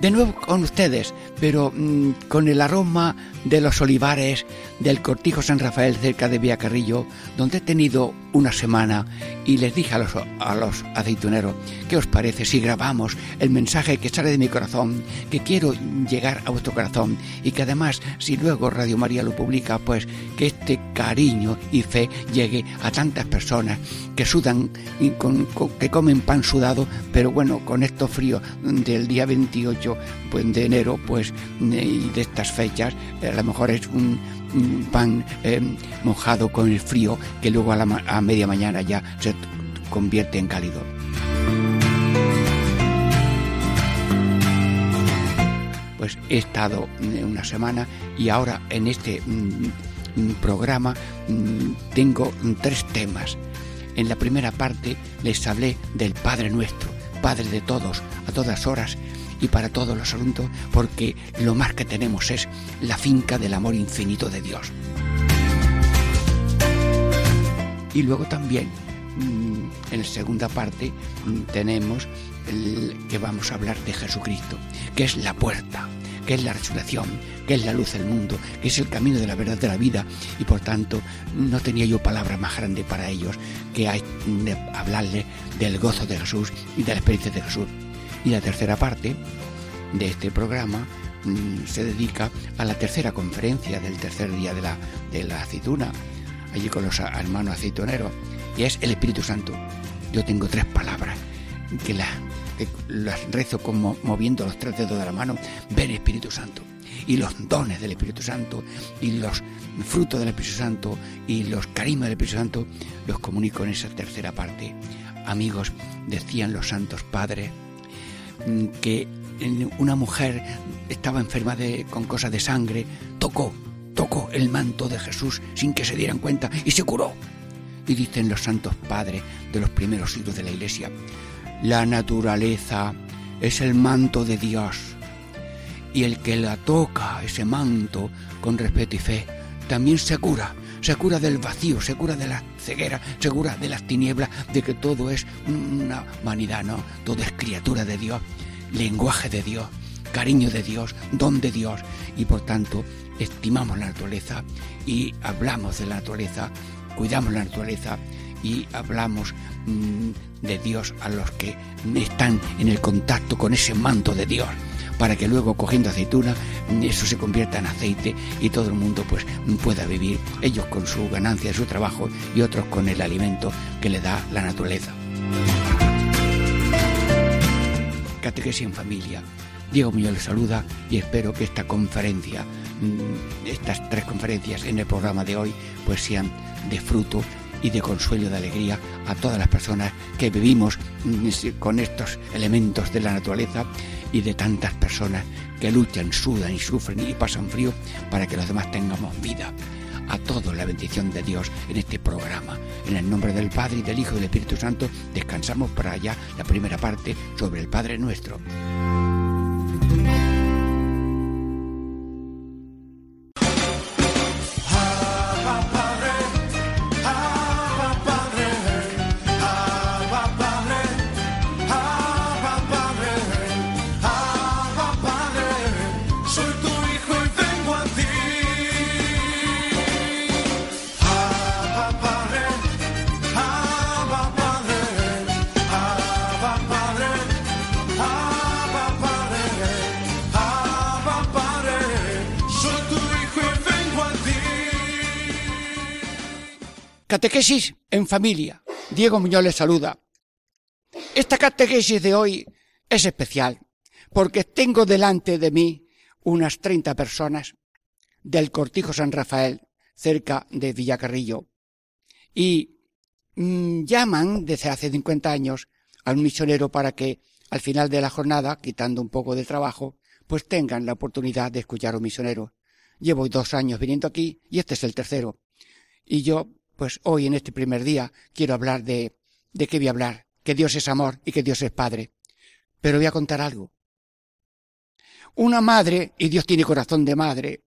De nuevo con ustedes, pero mm, con el aroma de los olivares del Cortijo San Rafael cerca de Carrillo, donde he tenido una semana y les dije a los, a los aceituneros, ¿qué os parece si grabamos el mensaje que sale de mi corazón, que quiero llegar a vuestro corazón y que además si luego Radio María lo publica, pues que este cariño y fe llegue a tantas personas que sudan, y con, que comen pan sudado, pero bueno, con estos fríos del día 28 pues, de enero, pues y de estas fechas, a lo mejor es un, pan eh, mojado con el frío que luego a, la, a media mañana ya se convierte en cálido. Pues he estado eh, una semana y ahora en este mm, mm, programa mm, tengo tres temas. En la primera parte les hablé del Padre Nuestro, Padre de todos, a todas horas, y para todos los asuntos, porque lo más que tenemos es la finca del amor infinito de Dios. Y luego también, mm, en la segunda parte, mm, tenemos que vamos a hablar de Jesucristo, que es la puerta, que es la resurrección, que es la luz del mundo, que es el camino de la verdad de la vida y por tanto no tenía yo palabra más grande para ellos que hablarle del gozo de Jesús y de la experiencia de Jesús. Y la tercera parte de este programa mm, se dedica a la tercera conferencia del tercer día de la, de la aceituna, allí con los hermanos aceituneros, y es el Espíritu Santo. Yo tengo tres palabras que las, rezo como moviendo los tres dedos de la mano, ven Espíritu Santo. Y los dones del Espíritu Santo, y los frutos del Espíritu Santo, y los carismas del Espíritu Santo, los comunico en esa tercera parte. Amigos, decían los santos padres, que una mujer estaba enferma de, con cosas de sangre, tocó, tocó el manto de Jesús sin que se dieran cuenta y se curó. Y dicen los santos padres de los primeros siglos de la iglesia, la naturaleza es el manto de Dios y el que la toca, ese manto, con respeto y fe, también se cura, se cura del vacío, se cura de la ceguera, se cura de las tinieblas, de que todo es una vanidad, ¿no? Todo es criatura de Dios, lenguaje de Dios, cariño de Dios, don de Dios, y por tanto estimamos la naturaleza y hablamos de la naturaleza, cuidamos la naturaleza y hablamos mm, de Dios a los que están en el contacto con ese manto de Dios para que luego cogiendo aceituna eso se convierta en aceite y todo el mundo pues pueda vivir, ellos con su ganancia, su trabajo y otros con el alimento que le da la naturaleza. Catequesis en familia. Diego Muñoz les saluda y espero que esta conferencia, mm, estas tres conferencias en el programa de hoy, pues sean de fruto y de consuelo, de alegría a todas las personas que vivimos mm, con estos elementos de la naturaleza y de tantas personas que luchan, sudan y sufren y pasan frío para que los demás tengamos vida. A todos la bendición de Dios en este programa. En el nombre del Padre y del Hijo y del Espíritu Santo descansamos para allá la primera parte sobre el Padre nuestro. En familia. Diego Muñoz les saluda. Esta catequesis de hoy es especial porque tengo delante de mí unas 30 personas del Cortijo San Rafael, cerca de Villacarrillo, y mm, llaman desde hace 50 años al misionero para que al final de la jornada, quitando un poco de trabajo, pues tengan la oportunidad de escuchar a un misionero. Llevo dos años viniendo aquí y este es el tercero. Y yo pues hoy en este primer día quiero hablar de, de qué voy a hablar, que Dios es amor y que Dios es Padre. Pero voy a contar algo. Una madre, y Dios tiene corazón de madre,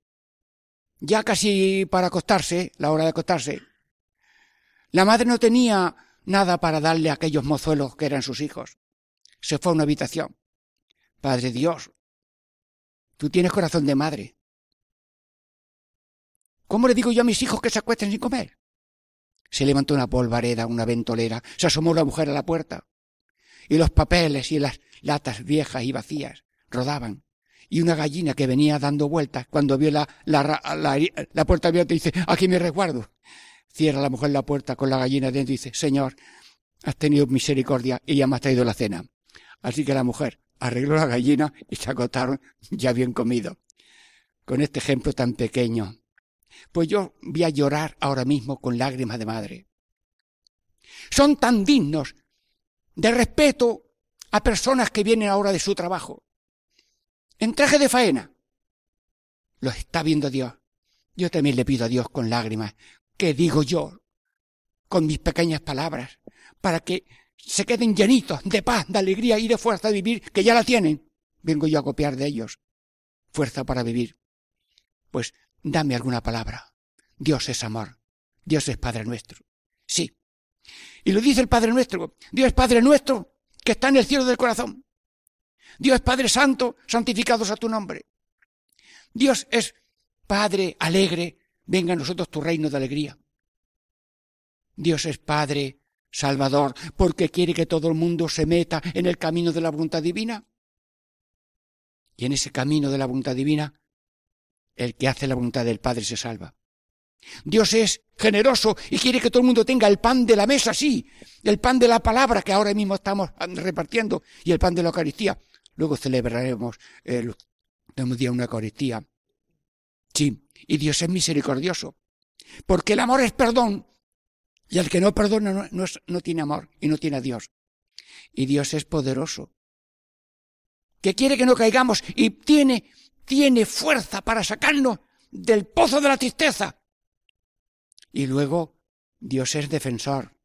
ya casi para acostarse, la hora de acostarse, la madre no tenía nada para darle a aquellos mozuelos que eran sus hijos. Se fue a una habitación. Padre Dios, tú tienes corazón de madre. ¿Cómo le digo yo a mis hijos que se acuesten sin comer? Se levantó una polvareda, una ventolera, se asomó la mujer a la puerta, y los papeles y las latas viejas y vacías rodaban. Y una gallina que venía dando vueltas, cuando vio la, la, la, puerta abierta, dice, aquí me resguardo. Cierra la mujer la puerta con la gallina dentro y dice, Señor, has tenido misericordia y ya me has traído la cena. Así que la mujer arregló la gallina y se acotaron ya bien comido. Con este ejemplo tan pequeño. Pues yo voy a llorar ahora mismo con lágrimas de madre. Son tan dignos de respeto a personas que vienen ahora de su trabajo. En traje de faena. Lo está viendo Dios. Yo también le pido a Dios con lágrimas, que digo yo, con mis pequeñas palabras, para que se queden llenitos de paz, de alegría y de fuerza de vivir, que ya la tienen. Vengo yo a copiar de ellos. Fuerza para vivir. Pues dame alguna palabra. Dios es amor. Dios es Padre nuestro. Sí. Y lo dice el Padre nuestro. Dios es Padre nuestro que está en el cielo del corazón. Dios es Padre Santo, santificados a tu nombre. Dios es Padre alegre, venga a nosotros tu reino de alegría. Dios es Padre Salvador, porque quiere que todo el mundo se meta en el camino de la voluntad divina. Y en ese camino de la voluntad divina, el que hace la voluntad del Padre se salva. Dios es generoso y quiere que todo el mundo tenga el pan de la mesa, sí, el pan de la palabra que ahora mismo estamos repartiendo y el pan de la Eucaristía. Luego celebraremos el día una Eucaristía. Sí, y Dios es misericordioso, porque el amor es perdón y el que no perdona no, no tiene amor y no tiene a Dios. Y Dios es poderoso, que quiere que no caigamos y tiene, tiene fuerza para sacarnos del pozo de la tristeza. Y luego Dios es defensor,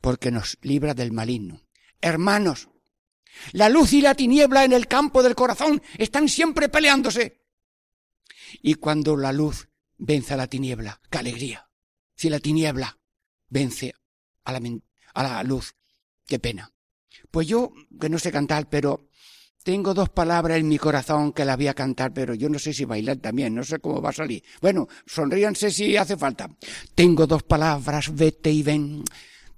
porque nos libra del maligno. Hermanos, la luz y la tiniebla en el campo del corazón están siempre peleándose. Y cuando la luz vence a la tiniebla, qué alegría. Si la tiniebla vence a la, a la luz. Qué pena. Pues yo, que no sé cantar, pero tengo dos palabras en mi corazón que las voy a cantar, pero yo no sé si bailar también, no sé cómo va a salir. Bueno, sonríanse si hace falta. Tengo dos palabras, vete y ven.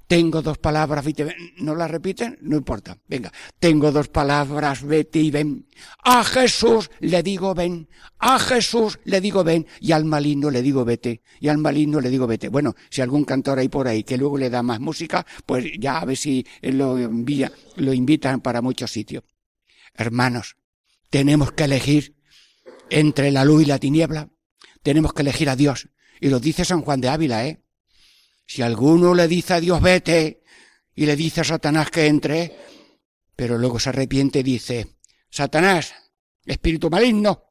Tengo dos palabras, vete y ven. ¿No las repiten? No importa. Venga. Tengo dos palabras, vete y ven. A Jesús le digo ven. A Jesús le digo ven. Y al maligno le digo vete. Y al maligno le digo vete. Bueno, si algún cantor hay por ahí que luego le da más música, pues ya a ver si lo, envía, lo invitan para muchos sitios. Hermanos, tenemos que elegir entre la luz y la tiniebla. Tenemos que elegir a Dios. Y lo dice San Juan de Ávila, ¿eh? Si alguno le dice a Dios vete y le dice a Satanás que entre, pero luego se arrepiente y dice, Satanás, espíritu maligno,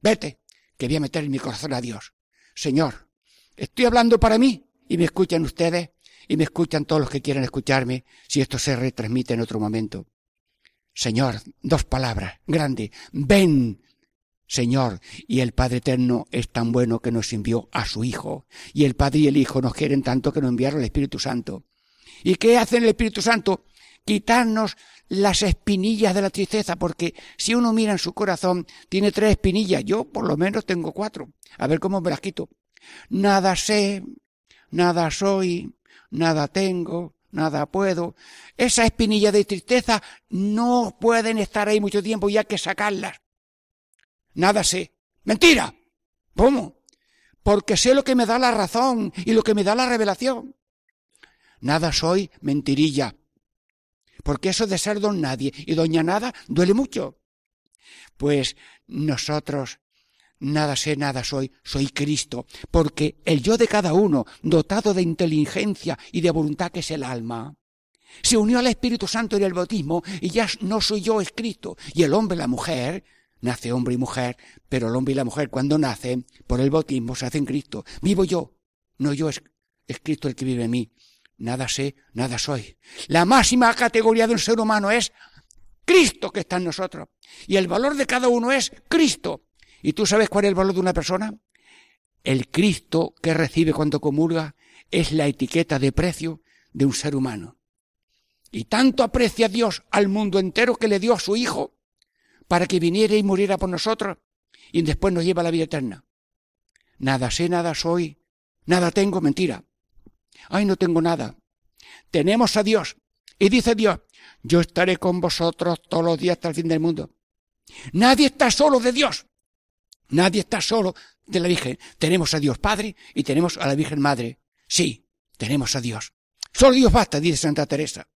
vete, que voy a meter en mi corazón a Dios. Señor, estoy hablando para mí y me escuchan ustedes y me escuchan todos los que quieran escucharme si esto se retransmite en otro momento. Señor, dos palabras, grande, ven, Señor, y el Padre Eterno es tan bueno que nos envió a su Hijo, y el Padre y el Hijo nos quieren tanto que nos enviaron el Espíritu Santo. ¿Y qué hace el Espíritu Santo? Quitarnos las espinillas de la tristeza, porque si uno mira en su corazón, tiene tres espinillas, yo por lo menos tengo cuatro. A ver cómo me las quito. Nada sé, nada soy, nada tengo, nada puedo. Esa espinilla de tristeza no pueden estar ahí mucho tiempo y hay que sacarlas nada sé. Mentira. ¿Cómo? Porque sé lo que me da la razón y lo que me da la revelación. Nada soy mentirilla. Porque eso de ser don nadie y doña nada duele mucho. Pues nosotros nada sé, nada soy, soy Cristo, porque el yo de cada uno, dotado de inteligencia y de voluntad que es el alma, se unió al Espíritu Santo en el bautismo y ya no soy yo, es Cristo. Y el hombre, la mujer, nace hombre y mujer, pero el hombre y la mujer cuando nacen por el bautismo se hacen Cristo. Vivo yo, no yo es es Cristo el que vive en mí. Nada sé, nada soy. La máxima categoría de un ser humano es Cristo que está en nosotros. Y el valor de cada uno es Cristo. ¿Y tú sabes cuál es el valor de una persona? El Cristo que recibe cuando comulga es la etiqueta de precio de un ser humano. Y tanto aprecia Dios al mundo entero que le dio a su Hijo para que viniera y muriera por nosotros y después nos lleva a la vida eterna. Nada sé, nada soy, nada tengo, mentira. Ay, no tengo nada. Tenemos a Dios. Y dice Dios, yo estaré con vosotros todos los días hasta el fin del mundo. Nadie está solo de Dios. Nadie está solo de la Virgen. Tenemos a Dios Padre y tenemos a la Virgen Madre. Sí, tenemos a Dios. Solo Dios basta, dice Santa Teresa.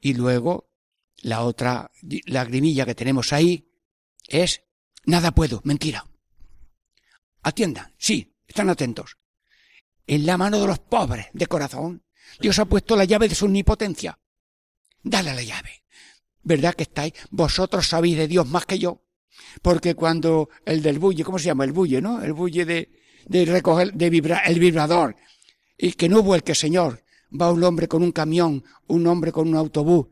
Y luego, la otra lagrimilla que tenemos ahí es, nada puedo, mentira. Atiendan, sí, están atentos. En la mano de los pobres de corazón, Dios ha puesto la llave de su omnipotencia. Dale la llave. ¿Verdad que estáis? Vosotros sabéis de Dios más que yo. Porque cuando el del bulle, ¿cómo se llama? El bulle, ¿no? El bulle de, de recoger, de vibrar, el vibrador. Y que no vuelque, Señor. Va un hombre con un camión, un hombre con un autobús.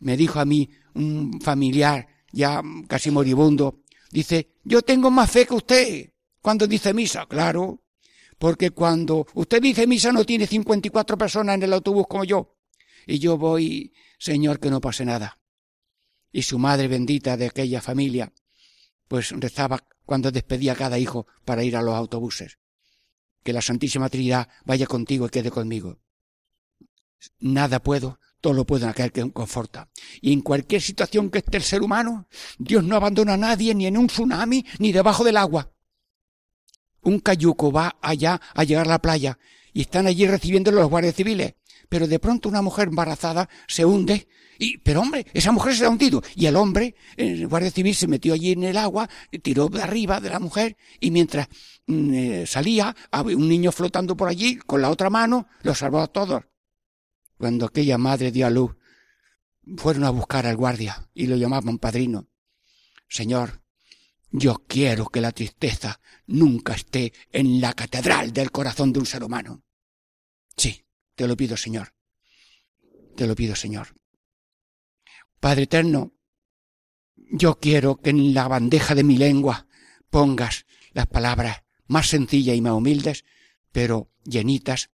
Me dijo a mí un familiar, ya casi moribundo, dice, yo tengo más fe que usted cuando dice misa. Claro, porque cuando usted dice misa no tiene 54 personas en el autobús como yo. Y yo voy, Señor, que no pase nada. Y su madre bendita de aquella familia, pues rezaba cuando despedía a cada hijo para ir a los autobuses. Que la Santísima Trinidad vaya contigo y quede conmigo. Nada puedo, todo lo puedo en aquel que conforta. Y en cualquier situación que esté el ser humano, Dios no abandona a nadie ni en un tsunami ni debajo del agua. Un cayuco va allá a llegar a la playa y están allí recibiendo los guardias civiles. Pero de pronto una mujer embarazada se hunde pero hombre, esa mujer se ha hundido. Y el hombre, el guardia civil, se metió allí en el agua, tiró de arriba de la mujer y mientras mm, eh, salía, había un niño flotando por allí con la otra mano, lo salvó a todos. Cuando aquella madre dio a luz, fueron a buscar al guardia y lo llamaban padrino. Señor, yo quiero que la tristeza nunca esté en la catedral del corazón de un ser humano. Sí, te lo pido, Señor. Te lo pido, Señor. Padre eterno, yo quiero que en la bandeja de mi lengua pongas las palabras más sencillas y más humildes, pero llenitas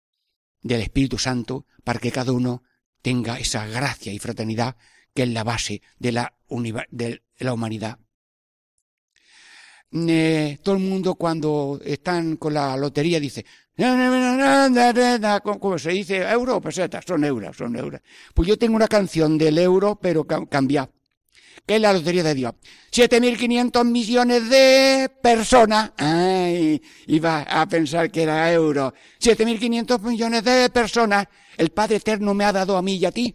del Espíritu Santo, para que cada uno tenga esa gracia y fraternidad que es la base de la, humanidad. Eh, todo el mundo cuando están con la lotería dice, ¿cómo se dice? Euro pesetas, son euros, son euros. Pues yo tengo una canción del euro, pero cambiada, que es la lotería de Dios. 7.500 millones de personas, ay, iba a pensar que era euro. 7.500 millones de personas, el Padre Eterno me ha dado a mí y a ti.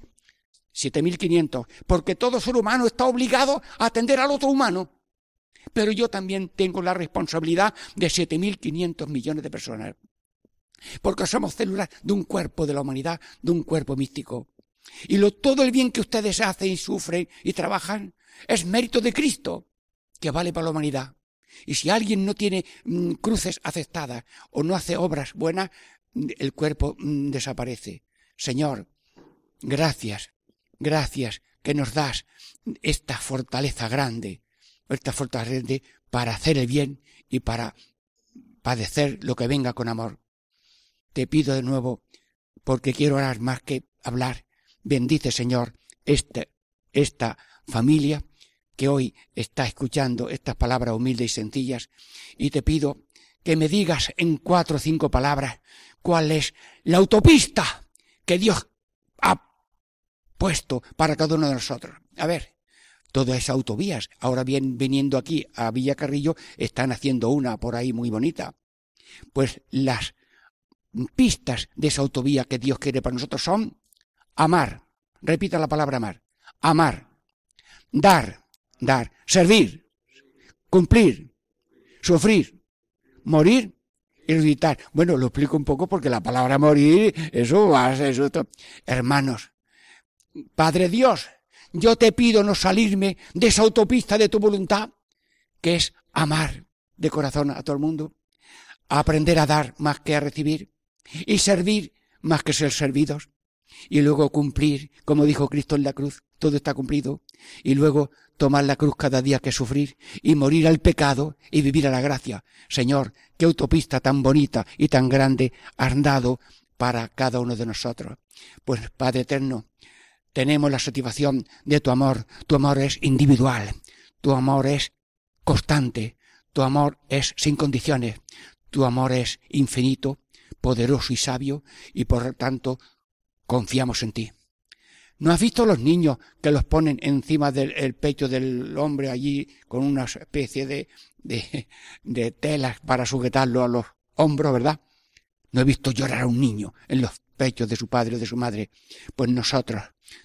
7.500, porque todo ser humano está obligado a atender al otro humano pero yo también tengo la responsabilidad de 7.500 millones de personas. Porque somos células de un cuerpo de la humanidad, de un cuerpo místico. Y lo, todo el bien que ustedes hacen y sufren y trabajan es mérito de Cristo, que vale para la humanidad. Y si alguien no tiene mm, cruces aceptadas o no hace obras buenas, el cuerpo mm, desaparece. Señor, gracias, gracias que nos das esta fortaleza grande esta fortaleza para hacer el bien y para padecer lo que venga con amor. Te pido de nuevo, porque quiero orar más que hablar. Bendice, Señor, esta, esta familia que hoy está escuchando estas palabras humildes y sencillas, y te pido que me digas en cuatro o cinco palabras cuál es la autopista que Dios ha puesto para cada uno de nosotros. A ver, todas esas autovías. Ahora bien, viniendo aquí a Villa Carrillo, están haciendo una por ahí muy bonita. Pues las pistas de esa autovía que Dios quiere para nosotros son amar. Repita la palabra amar. Amar. Dar. Dar. Servir. Cumplir. Sufrir. Morir y resucitar. Bueno, lo explico un poco porque la palabra morir, eso va a ser. Hermanos, Padre Dios, yo te pido no salirme de esa autopista de tu voluntad, que es amar de corazón a todo el mundo, aprender a dar más que a recibir, y servir más que ser servidos y luego cumplir, como dijo Cristo en la cruz, todo está cumplido, y luego tomar la cruz cada día que sufrir y morir al pecado y vivir a la gracia. Señor, qué autopista tan bonita y tan grande has dado para cada uno de nosotros. Pues Padre eterno, tenemos la satisfacción de tu amor. Tu amor es individual, tu amor es constante, tu amor es sin condiciones, tu amor es infinito, poderoso y sabio, y por tanto confiamos en ti. ¿No has visto los niños que los ponen encima del pecho del hombre allí con una especie de, de, de telas para sujetarlo a los hombros, verdad? No he visto llorar a un niño en los pechos de su padre o de su madre. Pues nosotros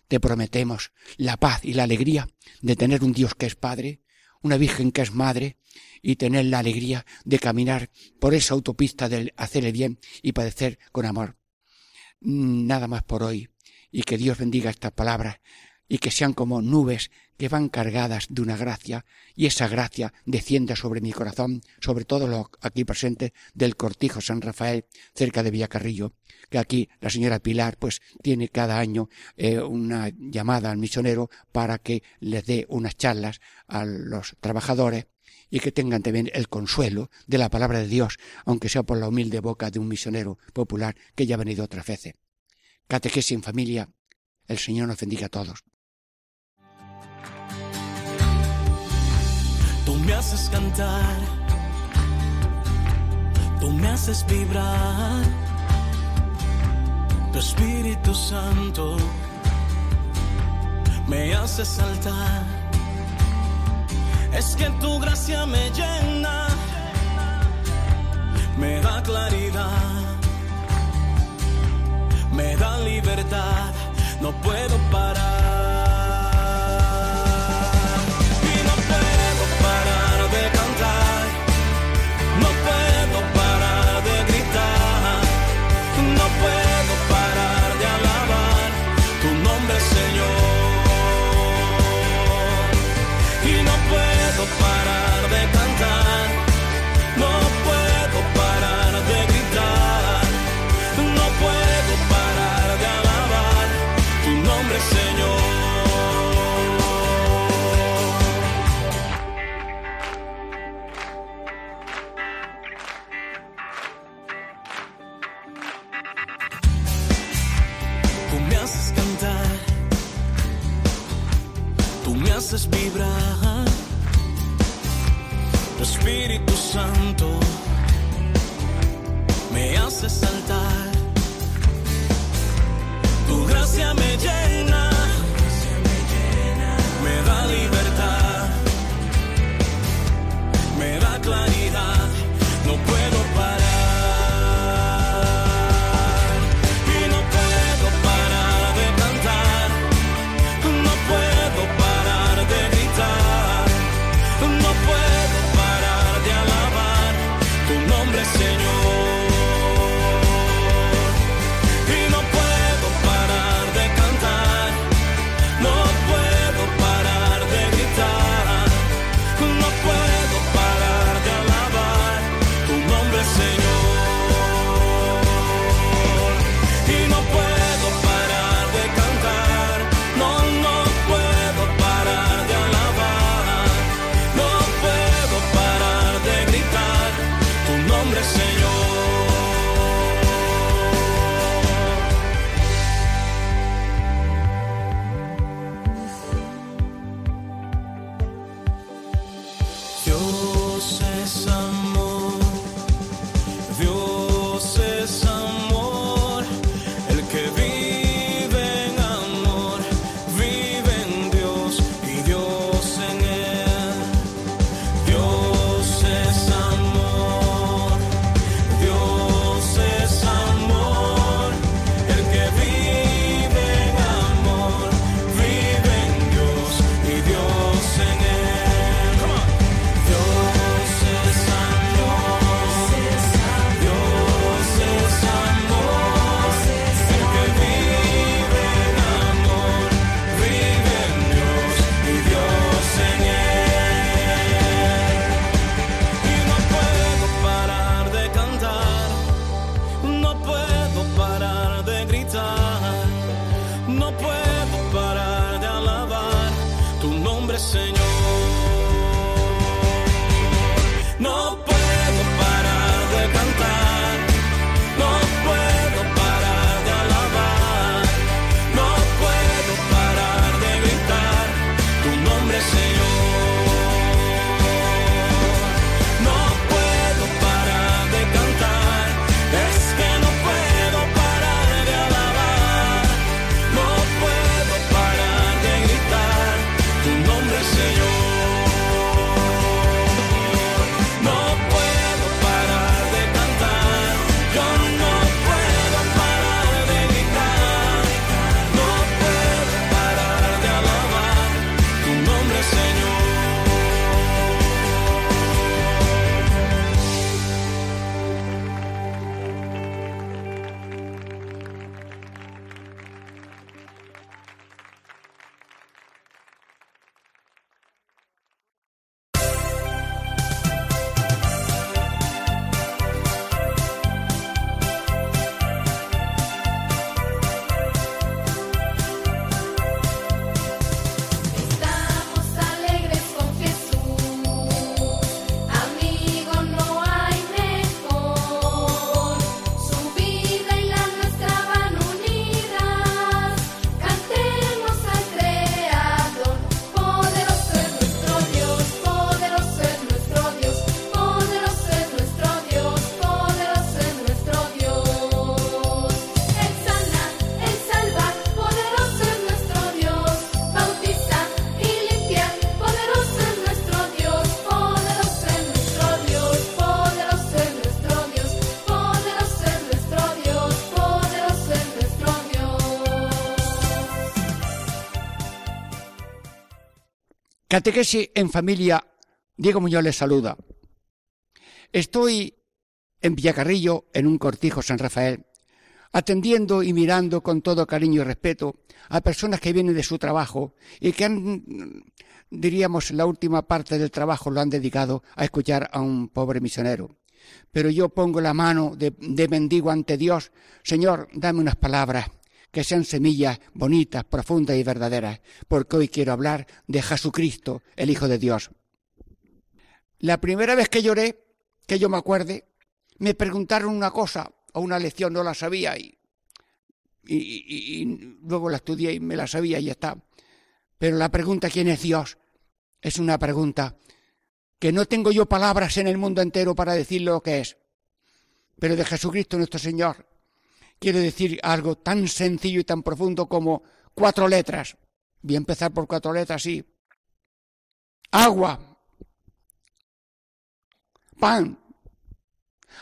te prometemos la paz y la alegría de tener un Dios que es Padre, una Virgen que es Madre, y tener la alegría de caminar por esa autopista del hacer el bien y padecer con amor. Nada más por hoy, y que Dios bendiga estas palabras, y que sean como nubes que van cargadas de una gracia, y esa gracia descienda sobre mi corazón, sobre todos los aquí presentes del Cortijo San Rafael, cerca de Villacarrillo, que aquí la señora Pilar pues tiene cada año eh, una llamada al misionero para que les dé unas charlas a los trabajadores y que tengan también el consuelo de la palabra de Dios, aunque sea por la humilde boca de un misionero popular que ya ha venido otras veces. Catequesis en familia, el Señor nos bendiga a todos. Tú me haces cantar, tú me haces vibrar, tu Espíritu Santo me hace saltar. Es que tu gracia me llena, me da claridad, me da libertad, no puedo parar. Catequesis en familia, Diego Muñoz les saluda. Estoy en Villacarrillo, en un cortijo San Rafael, atendiendo y mirando con todo cariño y respeto a personas que vienen de su trabajo y que han, diríamos, la última parte del trabajo lo han dedicado a escuchar a un pobre misionero. Pero yo pongo la mano de, de mendigo ante Dios, Señor, dame unas palabras que sean semillas bonitas, profundas y verdaderas, porque hoy quiero hablar de Jesucristo, el Hijo de Dios. La primera vez que lloré, que yo me acuerde, me preguntaron una cosa o una lección, no la sabía y, y, luego la estudié y me la sabía y ya está. Pero la pregunta ¿quién es Dios? es una pregunta que no tengo yo palabras en el mundo entero para decir lo que es. Pero de Jesucristo nuestro Señor quiero decir algo tan sencillo y tan profundo como cuatro letras. Voy a empezar por cuatro letras, sí. Agua, pan,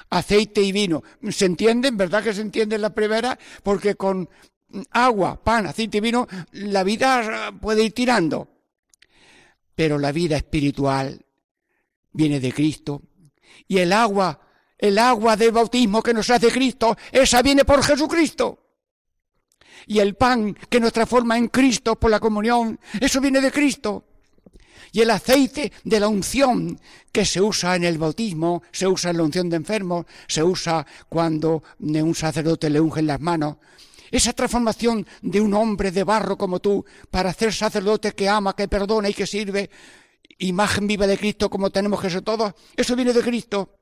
aceite y vino. ¿Se entienden? ¿Verdad que se entiende la primera? Porque con agua, pan, aceite y vino la vida puede ir tirando. Pero la vida espiritual viene de Cristo. Y el agua el agua del bautismo que nos hace Cristo, esa viene por Jesucristo. Y el pan que nos transforma en Cristo por la comunión, eso viene de Cristo. Y el aceite de la unción que se usa en el bautismo, se usa en la unción de enfermos, se usa cuando un sacerdote le unge las manos. Esa transformación de un hombre de barro como tú para hacer sacerdote que ama, que perdona y que sirve, imagen viva de Cristo como tenemos ser todos, eso viene de Cristo.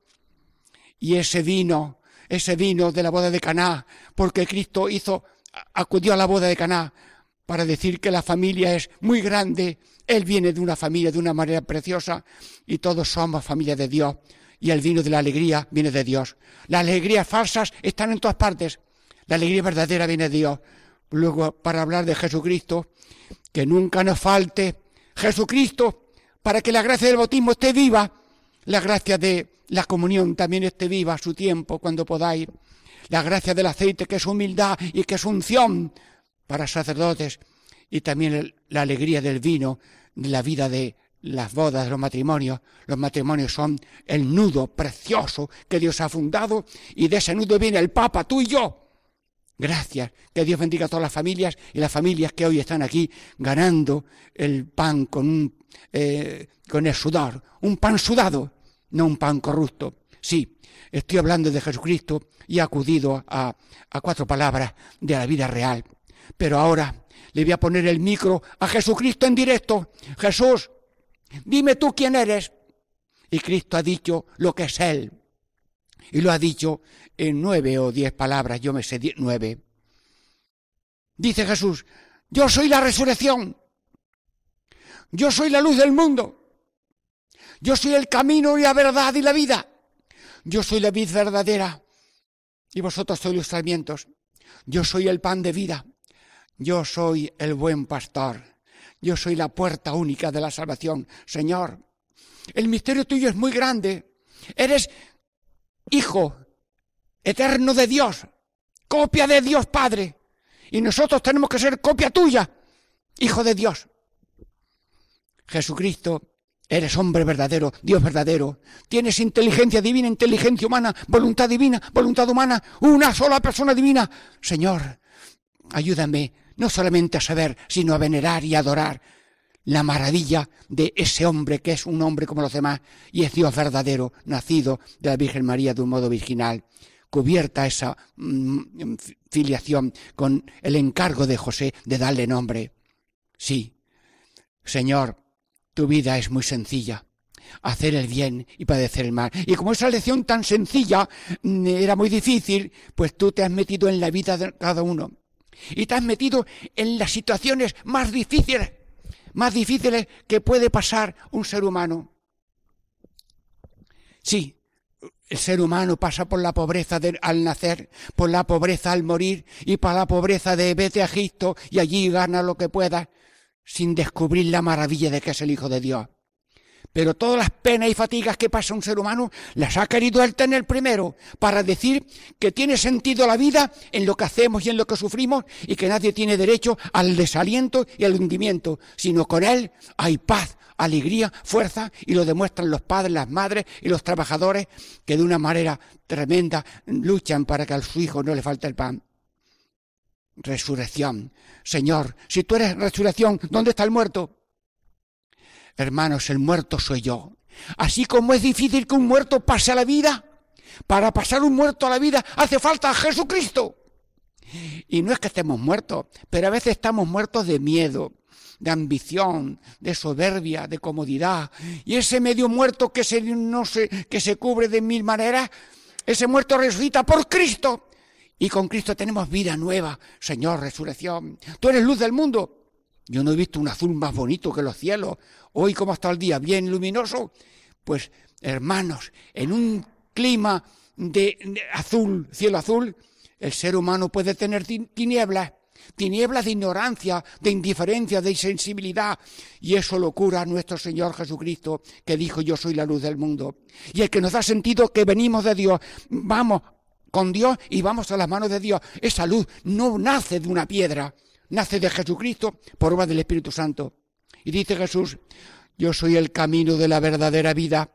Y ese vino, ese vino de la boda de Caná, porque Cristo hizo, acudió a la boda de Caná para decir que la familia es muy grande. Él viene de una familia de una manera preciosa y todos somos familia de Dios. Y el vino de la alegría viene de Dios. Las alegrías falsas están en todas partes. La alegría verdadera viene de Dios. Luego, para hablar de Jesucristo, que nunca nos falte Jesucristo, para que la gracia del bautismo esté viva, la gracia de la comunión también esté viva a su tiempo cuando podáis. La gracia del aceite que es humildad y que es unción para sacerdotes. Y también la alegría del vino, de la vida de las bodas, de los matrimonios. Los matrimonios son el nudo precioso que Dios ha fundado y de ese nudo viene el Papa, tú y yo. Gracias. Que Dios bendiga a todas las familias y las familias que hoy están aquí ganando el pan con, eh, con el sudor. Un pan sudado no un pan corrupto. Sí, estoy hablando de Jesucristo y he acudido a, a cuatro palabras de la vida real. Pero ahora le voy a poner el micro a Jesucristo en directo. Jesús, dime tú quién eres. Y Cristo ha dicho lo que es Él. Y lo ha dicho en nueve o diez palabras, yo me sé nueve. Dice Jesús, yo soy la resurrección. Yo soy la luz del mundo. Yo soy el camino y la verdad y la vida. Yo soy la vid verdadera y vosotros sois los sarmientos. Yo soy el pan de vida. Yo soy el buen pastor. Yo soy la puerta única de la salvación. Señor, el misterio tuyo es muy grande. Eres hijo eterno de Dios, copia de Dios Padre. Y nosotros tenemos que ser copia tuya, hijo de Dios. Jesucristo Eres hombre verdadero, Dios verdadero. Tienes inteligencia divina, inteligencia humana, voluntad divina, voluntad humana, una sola persona divina. Señor, ayúdame no solamente a saber, sino a venerar y adorar la maravilla de ese hombre que es un hombre como los demás y es Dios verdadero, nacido de la Virgen María de un modo virginal. Cubierta esa mm, filiación con el encargo de José de darle nombre. Sí, Señor, tu vida es muy sencilla. Hacer el bien y padecer el mal. Y como esa lección tan sencilla mm, era muy difícil, pues tú te has metido en la vida de cada uno. Y te has metido en las situaciones más difíciles, más difíciles que puede pasar un ser humano. Sí, el ser humano pasa por la pobreza al nacer, por la pobreza al morir y por la pobreza de vete a Egipto y allí gana lo que puedas sin descubrir la maravilla de que es el Hijo de Dios. Pero todas las penas y fatigas que pasa un ser humano las ha querido él tener primero para decir que tiene sentido la vida en lo que hacemos y en lo que sufrimos y que nadie tiene derecho al desaliento y al hundimiento, sino con él hay paz, alegría, fuerza y lo demuestran los padres, las madres y los trabajadores que de una manera tremenda luchan para que a su hijo no le falte el pan. Resurrección. Señor, si tú eres resurrección, ¿dónde está el muerto? Hermanos, el muerto soy yo. Así como es difícil que un muerto pase a la vida, para pasar un muerto a la vida hace falta a Jesucristo. Y no es que estemos muertos, pero a veces estamos muertos de miedo, de ambición, de soberbia, de comodidad. Y ese medio muerto que se, no se, que se cubre de mil maneras, ese muerto resucita por Cristo. Y con Cristo tenemos vida nueva. Señor, resurrección. Tú eres luz del mundo. Yo no he visto un azul más bonito que los cielos. Hoy, como está el día, bien luminoso. Pues, hermanos, en un clima de, azul, cielo azul, el ser humano puede tener tinieblas, tinieblas de ignorancia, de indiferencia, de insensibilidad. Y eso lo cura nuestro Señor Jesucristo, que dijo, yo soy la luz del mundo. Y el que nos da sentido que venimos de Dios, vamos con Dios y vamos a las manos de Dios. Esa luz no nace de una piedra, nace de Jesucristo por obra del Espíritu Santo. Y dice Jesús, yo soy el camino de la verdadera vida.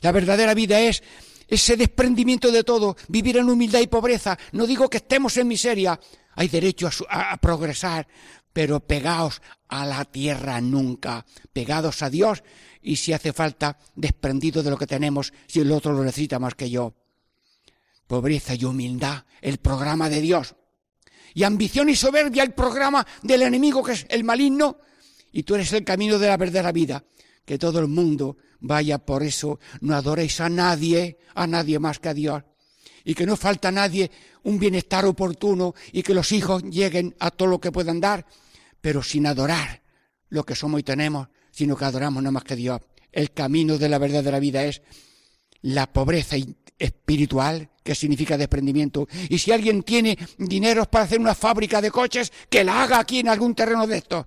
La verdadera vida es ese desprendimiento de todo, vivir en humildad y pobreza. No digo que estemos en miseria, hay derecho a, progresar, pero pegaos a la tierra nunca, pegados a Dios y si hace falta, desprendido de lo que tenemos, si el otro lo necesita más que yo. Pobreza y humildad, el programa de Dios y ambición y soberbia el programa del enemigo que es el maligno, y tú eres el camino de la verdadera vida. Que todo el mundo vaya por eso, no adoréis a nadie, a nadie más que a Dios. Y que no falta a nadie un bienestar oportuno y que los hijos lleguen a todo lo que puedan dar, pero sin adorar lo que somos y tenemos, sino que adoramos nada más que Dios. El camino de la verdadera vida es la pobreza espiritual, que significa desprendimiento. Y si alguien tiene dinero para hacer una fábrica de coches, que la haga aquí en algún terreno de estos.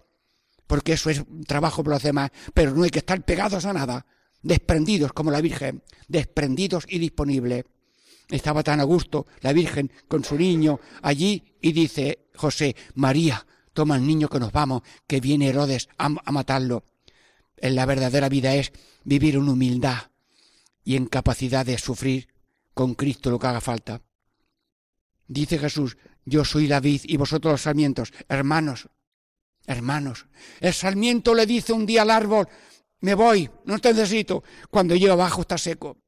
Porque eso es trabajo para los demás. Pero no hay que estar pegados a nada. Desprendidos como la Virgen. Desprendidos y disponibles. Estaba tan a gusto la Virgen con su niño allí y dice José, María, toma al niño que nos vamos, que viene Herodes a, a matarlo. En la verdadera vida es vivir en humildad y en capacidad de sufrir con Cristo lo que haga falta. Dice Jesús, yo soy la vid y vosotros los sarmientos, hermanos, hermanos. El sarmiento le dice un día al árbol, me voy, no te necesito, cuando yo abajo está seco.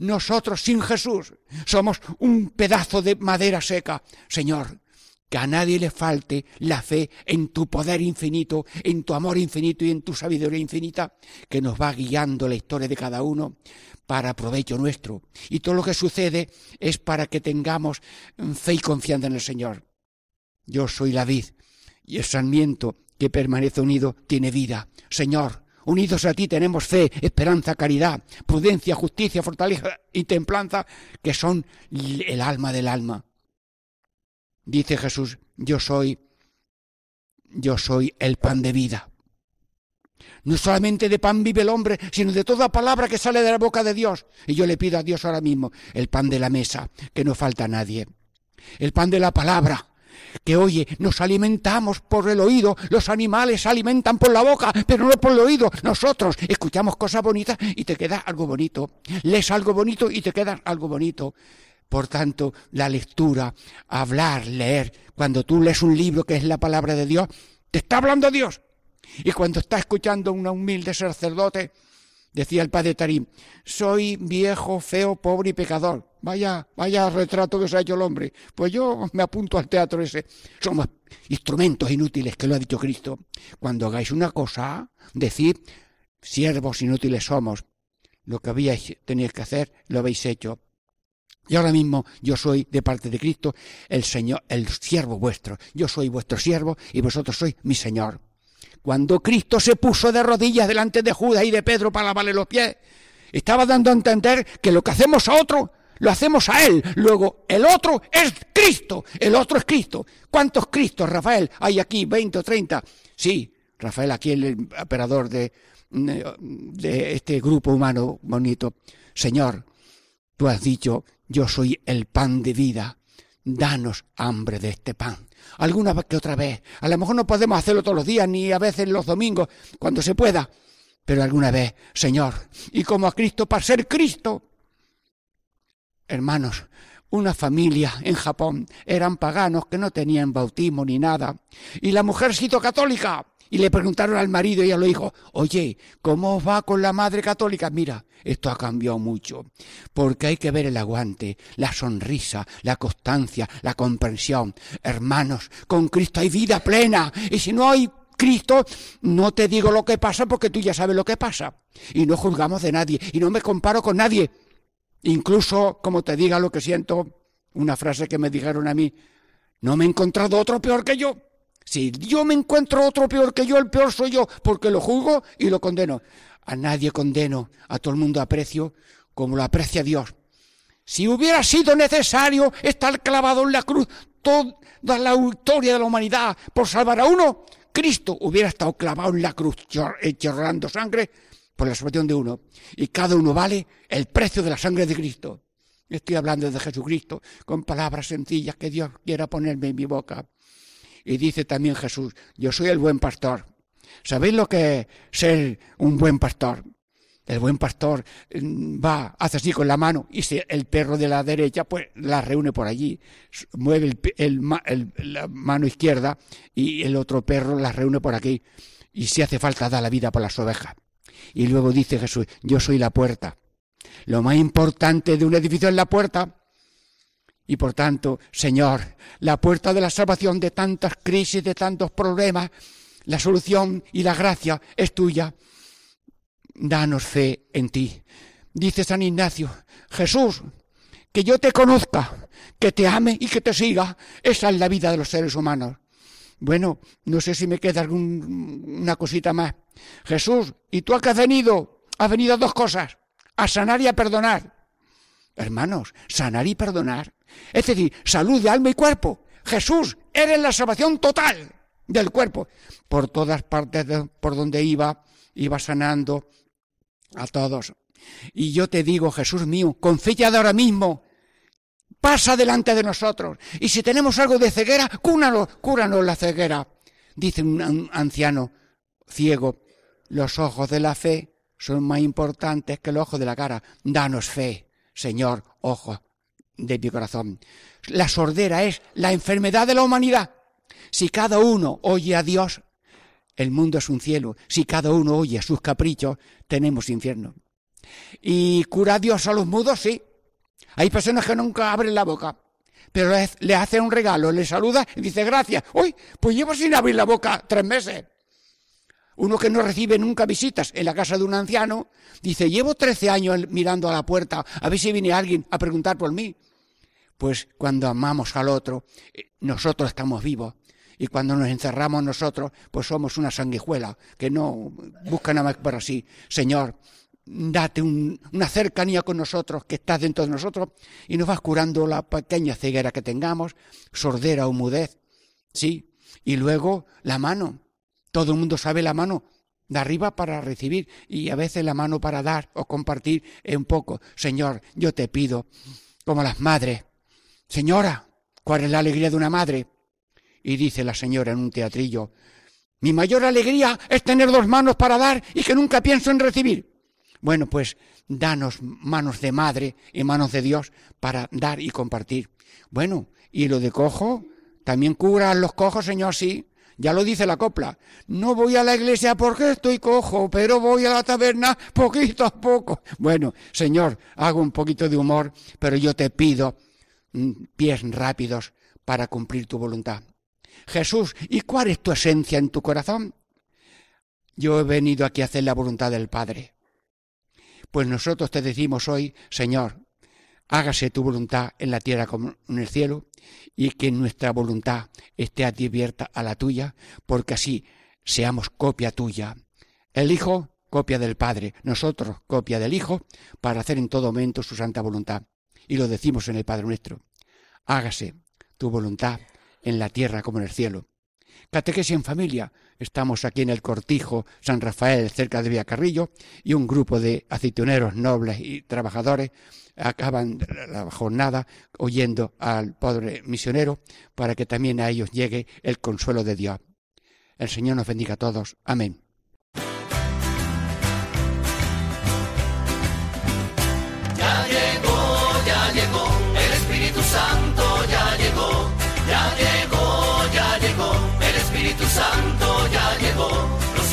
Nosotros sin Jesús somos un pedazo de madera seca. Señor, que a nadie le falte la fe en tu poder infinito, en tu amor infinito y en tu sabiduría infinita, que nos va guiando la historia de cada uno, para provecho nuestro. Y todo lo que sucede es para que tengamos fe y confianza en el Señor. Yo soy la vid y el sarmiento que permanece unido tiene vida. Señor, unidos a ti tenemos fe, esperanza, caridad, prudencia, justicia, fortaleza y templanza, que son el alma del alma. Dice Jesús, yo soy, yo soy el pan de vida. No solamente de pan vive el hombre, sino de toda palabra que sale de la boca de Dios. Y yo le pido a Dios ahora mismo el pan de la mesa, que no falta a nadie. El pan de la palabra, que oye, nos alimentamos por el oído, los animales se alimentan por la boca, pero no por el oído. Nosotros escuchamos cosas bonitas y te queda algo bonito. Lees algo bonito y te queda algo bonito. Por tanto, la lectura, hablar, leer, cuando tú lees un libro que es la palabra de Dios, te está hablando Dios. Y cuando está escuchando a un humilde sacerdote, decía el padre Tarim, soy viejo, feo, pobre y pecador. Vaya, vaya retrato que se ha hecho el hombre. Pues yo me apunto al teatro ese. Somos instrumentos inútiles, que lo ha dicho Cristo. Cuando hagáis una cosa, decid, siervos inútiles somos. Lo que habíais tenéis que hacer, lo habéis hecho. Y ahora mismo yo soy de parte de Cristo el Señor, el siervo vuestro. Yo soy vuestro siervo y vosotros sois mi Señor. Cuando Cristo se puso de rodillas delante de Judas y de Pedro para lavarle los pies, estaba dando a entender que lo que hacemos a otro, lo hacemos a Él. Luego, el otro es Cristo, el otro es Cristo. ¿Cuántos Cristos, Rafael? Hay aquí, 20 o 30. Sí, Rafael aquí el emperador de, de este grupo humano bonito, Señor, tú has dicho, yo soy el pan de vida, danos hambre de este pan. Alguna vez que otra vez, a lo mejor no podemos hacerlo todos los días, ni a veces los domingos, cuando se pueda, pero alguna vez, Señor, y como a Cristo para ser Cristo. Hermanos, una familia en Japón eran paganos que no tenían bautismo ni nada, y la mujer se hizo católica. Y le preguntaron al marido y a los hijos, oye, ¿cómo va con la madre católica? Mira, esto ha cambiado mucho, porque hay que ver el aguante, la sonrisa, la constancia, la comprensión. Hermanos, con Cristo hay vida plena, y si no hay Cristo, no te digo lo que pasa porque tú ya sabes lo que pasa. Y no juzgamos de nadie, y no me comparo con nadie. Incluso, como te diga lo que siento, una frase que me dijeron a mí, no me he encontrado otro peor que yo. Si yo me encuentro otro peor que yo, el peor soy yo, porque lo juzgo y lo condeno. A nadie condeno, a todo el mundo aprecio como lo aprecia Dios. Si hubiera sido necesario estar clavado en la cruz toda la historia de la humanidad por salvar a uno, Cristo hubiera estado clavado en la cruz chorrando sangre por la salvación de uno. Y cada uno vale el precio de la sangre de Cristo. Estoy hablando de Jesucristo con palabras sencillas que Dios quiera ponerme en mi boca. Y dice también Jesús, yo soy el buen pastor. ¿Sabéis lo que es ser un buen pastor? El buen pastor mm, va, hace así con la mano y si el perro de la derecha pues la reúne por allí, mueve la mano izquierda y el otro perro la reúne por aquí y si hace falta da la vida por las ovejas. Y luego dice Jesús, yo soy la puerta. Lo más importante de un edificio es la puerta. Y por tanto, Señor, la puerta de la salvación de tantas crisis, de tantos problemas, la solución y la gracia es tuya danos fe en ti. Dice San Ignacio, Jesús, que yo te conozca, que te ame y que te siga, esa es la vida de los seres humanos. Bueno, no sé si me queda alguna cosita más. Jesús, ¿y tú a qué has venido? Has venido a dos cosas, a sanar y a perdonar. Hermanos, sanar y perdonar. Es decir, salud de alma y cuerpo. Jesús, eres la salvación total del cuerpo. Por todas partes por donde iba, iba sanando, a todos. Y yo te digo, Jesús mío, con fe ya de ahora mismo, pasa delante de nosotros. Y si tenemos algo de ceguera, cúralo, cúranos la ceguera. Dice un anciano ciego, los ojos de la fe son más importantes que los ojos de la cara. Danos fe, Señor, ojo de mi corazón. La sordera es la enfermedad de la humanidad. Si cada uno oye a Dios, el mundo es un cielo. Si cada uno oye sus caprichos, tenemos infierno. ¿Y cura Dios a los mudos? Sí. Hay personas que nunca abren la boca, pero le hace un regalo, le saluda y dice gracias. Uy, pues llevo sin abrir la boca tres meses. Uno que no recibe nunca visitas en la casa de un anciano, dice, llevo trece años mirando a la puerta a ver si viene alguien a preguntar por mí. Pues cuando amamos al otro, eh, nosotros estamos vivos y cuando nos encerramos nosotros, pues somos una sanguijuela que no busca nada más por así. Señor, date una cercanía con nosotros que estás dentro de nosotros y nos vas curando la pequeña ceguera que tengamos, sordera o mudez. Sí. Y luego la mano. Todo el mundo sabe la mano de arriba para recibir y a veces la mano para dar o compartir es un poco. Señor, yo te pido, como las madres, Señora, ¿cuál es la alegría de una madre? Y dice la señora en un teatrillo, mi mayor alegría es tener dos manos para dar y que nunca pienso en recibir. Bueno, pues danos manos de madre y manos de Dios para dar y compartir. Bueno, y lo de cojo, también cura a los cojos, Señor, sí. Ya lo dice la copla. No voy a la iglesia porque estoy cojo, pero voy a la taberna poquito a poco. Bueno, Señor, hago un poquito de humor, pero yo te pido mm, pies rápidos para cumplir tu voluntad. Jesús, ¿y cuál es tu esencia en tu corazón? Yo he venido aquí a hacer la voluntad del Padre. Pues nosotros te decimos hoy, Señor, hágase tu voluntad en la tierra como en el cielo, y que nuestra voluntad esté abierta a la tuya, porque así seamos copia tuya. El Hijo, copia del Padre, nosotros, copia del Hijo, para hacer en todo momento su santa voluntad. Y lo decimos en el Padre nuestro. Hágase tu voluntad en la tierra como en el cielo. Catequesis en familia. Estamos aquí en el Cortijo San Rafael, cerca de Villacarrillo, y un grupo de aceituneros nobles y trabajadores acaban la jornada oyendo al pobre misionero para que también a ellos llegue el consuelo de Dios. El Señor nos bendiga a todos. Amén.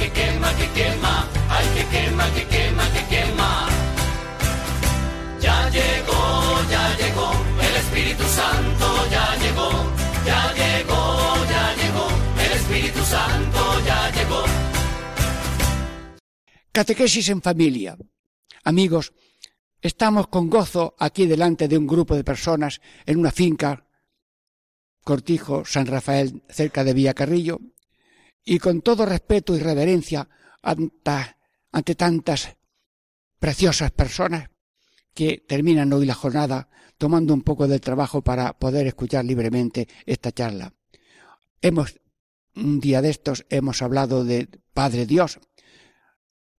Que quema, que quema, que quema, ay, que quema, que quema, que quema. Ya llegó, ya llegó, el Espíritu Santo ya llegó, ya llegó, ya llegó, el Espíritu Santo ya llegó. Catequesis en familia. Amigos, estamos con gozo aquí delante de un grupo de personas en una finca, Cortijo, San Rafael, cerca de Villacarrillo, y con todo respeto y reverencia ante, ante tantas preciosas personas que terminan hoy la jornada tomando un poco del trabajo para poder escuchar libremente esta charla. Hemos, un día de estos, hemos hablado de Padre Dios,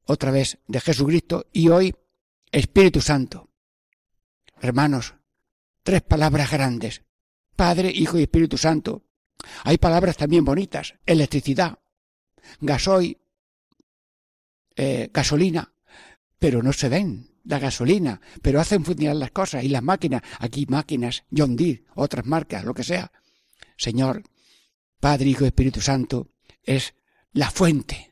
otra vez de Jesucristo y hoy Espíritu Santo. Hermanos, tres palabras grandes. Padre, Hijo y Espíritu Santo. Hay palabras también bonitas. Electricidad, gasoil, eh, gasolina, pero no se ven la gasolina, pero hacen funcionar las cosas y las máquinas. Aquí máquinas, John Deere, otras marcas, lo que sea. Señor, Padre, Hijo Espíritu Santo es la fuente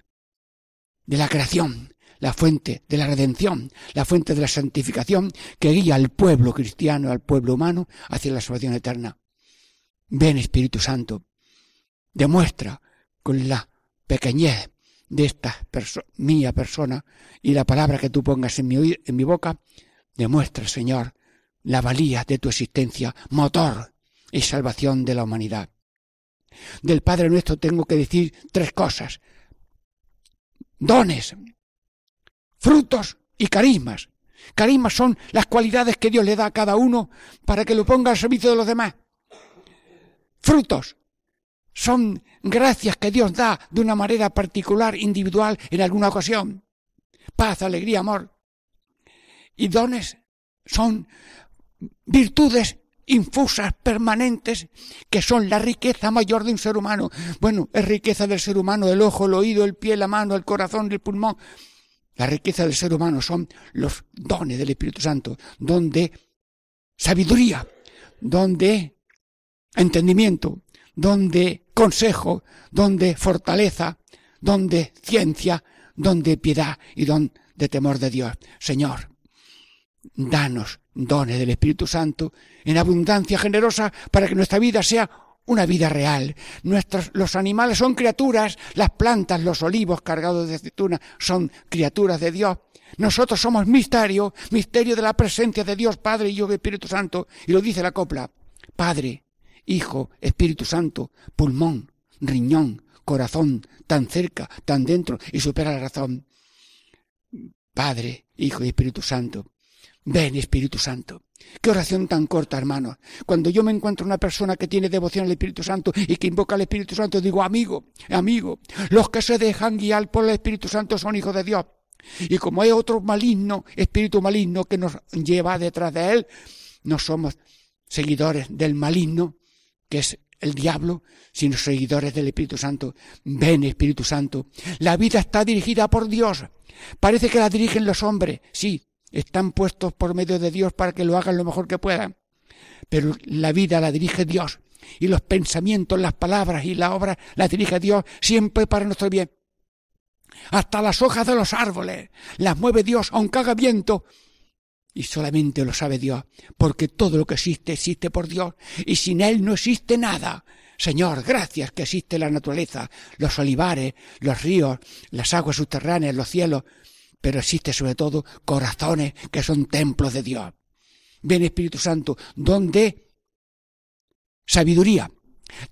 de la creación, la fuente de la redención, la fuente de la santificación que guía al pueblo cristiano, al pueblo humano hacia la salvación eterna. Ven Espíritu Santo, demuestra con la pequeñez de esta mía persona y la palabra que tú pongas en mi, en mi boca, demuestra, Señor, la valía de tu existencia, motor y salvación de la humanidad. Del Padre nuestro tengo que decir tres cosas. Dones, frutos y carismas. Carismas son las cualidades que Dios le da a cada uno para que lo ponga al servicio de los demás. Frutos son gracias que Dios da de una manera particular, individual, en alguna ocasión. Paz, alegría, amor. Y dones son virtudes infusas, permanentes, que son la riqueza mayor de un ser humano. Bueno, es riqueza del ser humano, el ojo, el oído, el pie, la mano, el corazón, el pulmón. La riqueza del ser humano son los dones del Espíritu Santo, donde sabiduría, donde entendimiento, donde consejo, donde fortaleza, donde ciencia, donde piedad y don de temor de Dios. Señor, danos dones del Espíritu Santo en abundancia generosa para que nuestra vida sea una vida real. Nuestros, los animales son criaturas, las plantas, los olivos cargados de aceituna son criaturas de Dios. Nosotros somos misterio, misterio de la presencia de Dios Padre, y Espíritu Santo. Y lo dice la copla. Padre, Hijo, Espíritu Santo, pulmón, riñón, corazón, tan cerca, tan dentro y supera la razón. Padre, Hijo y Espíritu Santo. Ven, Espíritu Santo. Qué oración tan corta, hermanos. Cuando yo me encuentro una persona que tiene devoción al Espíritu Santo y que invoca al Espíritu Santo, digo, amigo, amigo, los que se dejan guiar por el Espíritu Santo son hijos de Dios. Y como hay otro maligno, espíritu maligno que nos lleva detrás de él, no somos seguidores del maligno, que es el diablo, sino seguidores del Espíritu Santo. Ven, Espíritu Santo. La vida está dirigida por Dios. Parece que la dirigen los hombres. Sí, están puestos por medio de Dios para que lo hagan lo mejor que puedan. Pero la vida la dirige Dios. y los pensamientos, las palabras y la obra las dirige Dios siempre para nuestro bien. Hasta las hojas de los árboles las mueve Dios aunque haga viento. Y solamente lo sabe Dios, porque todo lo que existe existe por Dios y sin Él no existe nada. Señor, gracias que existe la naturaleza, los olivares, los ríos, las aguas subterráneas, los cielos, pero existe sobre todo corazones que son templos de Dios. Ven Espíritu Santo, donde sabiduría,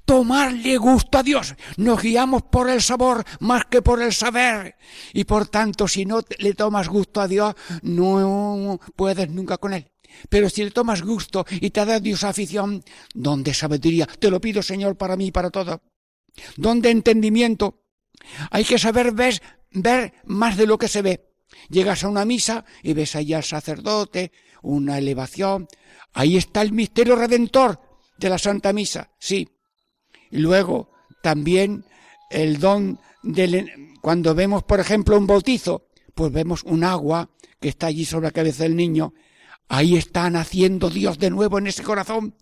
tomarle gusto a Dios. Nos guiamos por el sabor más que por el saber. Y por tanto, si no le tomas gusto a Dios, no puedes nunca con Él. Pero si le tomas gusto y te da Dios afición, ¿dónde sabiduría? Te lo pido, Señor, para mí y para todo. ¿Dónde entendimiento? Hay que saber ver, ver más de lo que se ve. Llegas a una misa y ves allí al sacerdote, una elevación. Ahí está el misterio redentor de la Santa Misa, sí. Y luego también el don del... Cuando vemos, por ejemplo, un bautizo, pues vemos un agua que está allí sobre la cabeza del niño. Ahí está naciendo Dios de nuevo en ese corazón.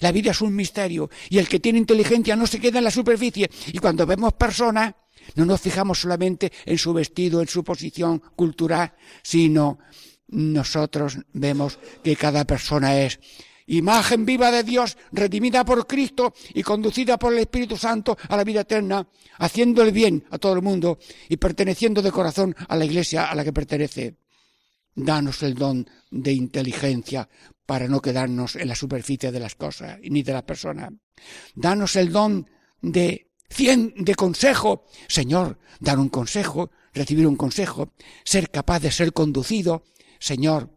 La vida es un misterio y el que tiene inteligencia no se queda en la superficie. Y cuando vemos personas, no nos fijamos solamente en su vestido, en su posición cultural, sino nosotros vemos que cada persona es imagen viva de Dios, redimida por Cristo y conducida por el Espíritu Santo a la vida eterna, haciendo el bien a todo el mundo y perteneciendo de corazón a la iglesia a la que pertenece. Danos el don de inteligencia para no quedarnos en la superficie de las cosas ni de la persona. Danos el don de cien de consejo. Señor, dar un consejo, recibir un consejo, ser capaz de ser conducido. Señor,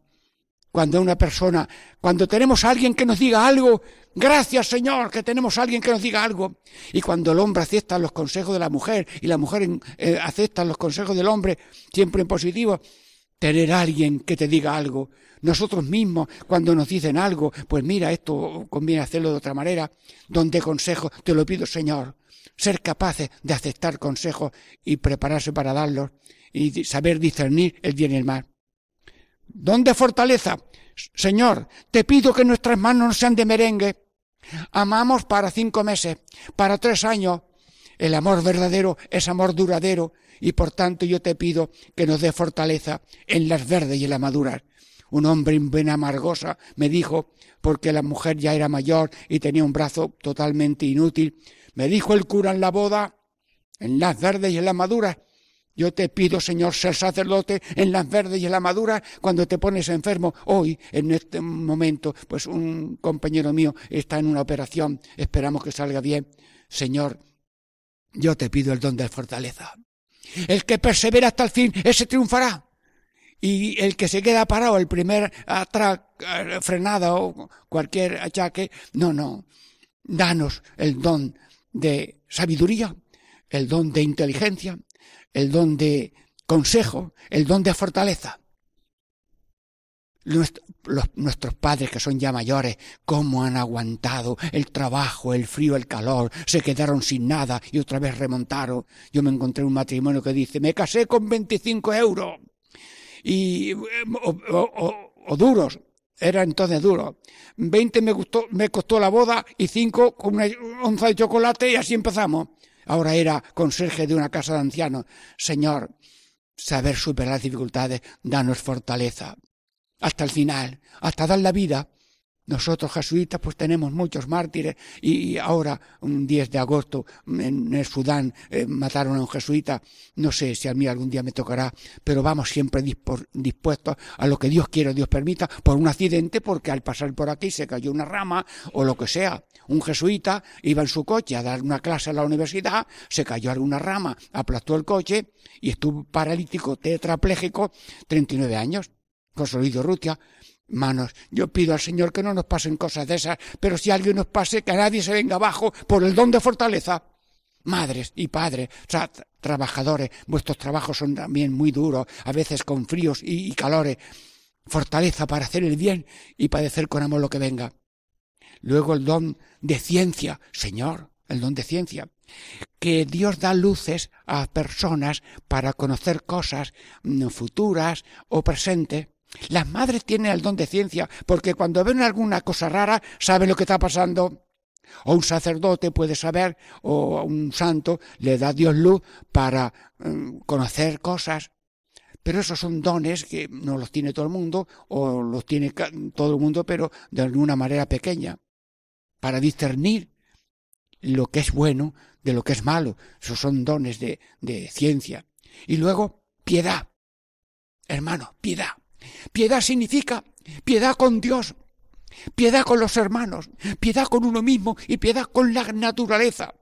cuando una persona, cuando tenemos a alguien que nos diga algo, gracias Señor que tenemos a alguien que nos diga algo. Y cuando el hombre acepta los consejos de la mujer y la mujer eh, acepta los consejos del hombre, siempre en positivo, tener alguien que te diga algo. Nosotros mismos, cuando nos dicen algo, pues mira, esto conviene hacerlo de otra manera, donde consejo, te lo pido Señor, ser capaces de aceptar consejos y prepararse para darlos y saber discernir el bien y el mal. ¿Dónde fortaleza? Señor, te pido que nuestras manos no sean de merengue. Amamos para cinco meses, para tres años. El amor verdadero es amor duradero y por tanto yo te pido que nos dé fortaleza en las verdes y en las maduras. Un hombre en amargosa me dijo, porque la mujer ya era mayor y tenía un brazo totalmente inútil, me dijo el cura en la boda, en las verdes y en las maduras, yo te pido, Señor, ser sacerdote en las verdes y en la madura cuando te pones enfermo. Hoy, en este momento, pues un compañero mío está en una operación. Esperamos que salga bien. Señor, yo te pido el don de fortaleza. El que persevera hasta el fin, ese triunfará. Y el que se queda parado, el primer frenada o cualquier achaque, no, no. Danos el don de sabiduría, el don de inteligencia, el don de consejo, el don de fortaleza. nuestros padres que son ya mayores, cómo han aguantado el trabajo, el frío, el calor, se quedaron sin nada y otra vez remontaron. Yo me encontré un matrimonio que dice, me casé con 25 euros y o, duros, era entonces duro. 20 me, gustó, me costó la boda y 5 con una onza de chocolate y así empezamos ahora era conserje de una casa de ancianos. Señor, saber superar las dificultades, danos fortaleza. Hasta el final, hasta dar la vida nosotros jesuitas pues tenemos muchos mártires y ahora, un 10 de agosto, en el Sudán eh, mataron a un jesuita. No sé si a mí algún día me tocará, pero vamos siempre dispuestos a lo que Dios quiera, Dios permita, por un accidente, porque al pasar por aquí se cayó una rama o lo que sea. Un jesuita iba en su coche a dar una clase en la universidad, se cayó alguna rama, aplastó el coche y estuvo paralítico, tetrapléjico, 39 años. Luis Rutia, manos. Yo pido al Señor que no nos pasen cosas de esas, pero si alguien nos pase, que nadie se venga abajo por el don de fortaleza. Madres y padres, trabajadores, vuestros trabajos son también muy duros, a veces con fríos y, y calores. Fortaleza para hacer el bien y padecer con amor lo que venga. Luego el don de ciencia, Señor, el don de ciencia. Que Dios da luces a personas para conocer cosas mm, futuras o presentes las madres tienen el don de ciencia, porque cuando ven alguna cosa rara, saben lo que está pasando. O un sacerdote puede saber, o un santo le da Dios luz para mm, conocer cosas. Pero esos son dones que no los tiene todo el mundo, o los tiene todo el mundo, pero de alguna manera pequeña. Para discernir lo que es bueno de lo que es malo. Esos son dones de, de ciencia. Y luego, piedad. Hermano, piedad. Piedad significa piedad con Dios, piedad con los hermanos, piedad con uno mismo y piedad con la naturaleza.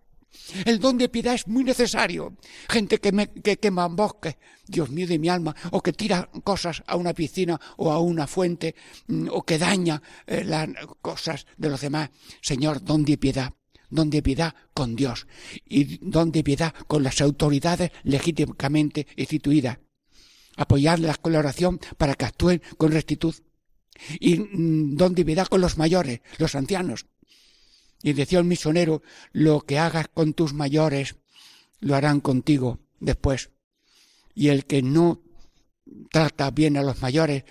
El don de piedad es muy necesario. Gente que, que quema bosques, Dios mío de mi alma, o que tira cosas a una piscina o a una fuente, mm, o que daña eh, las cosas de los demás. Señor, don de piedad. Don de piedad con Dios y don de piedad con las autoridades legítimamente instituidas. Apoyarlas con la oración para que actúen con rectitud y mm, don de piedad con los mayores, los ancianos. Y decía el misionero, lo que hagas con tus mayores, lo harán contigo después. Y el que no trata bien a los mayores,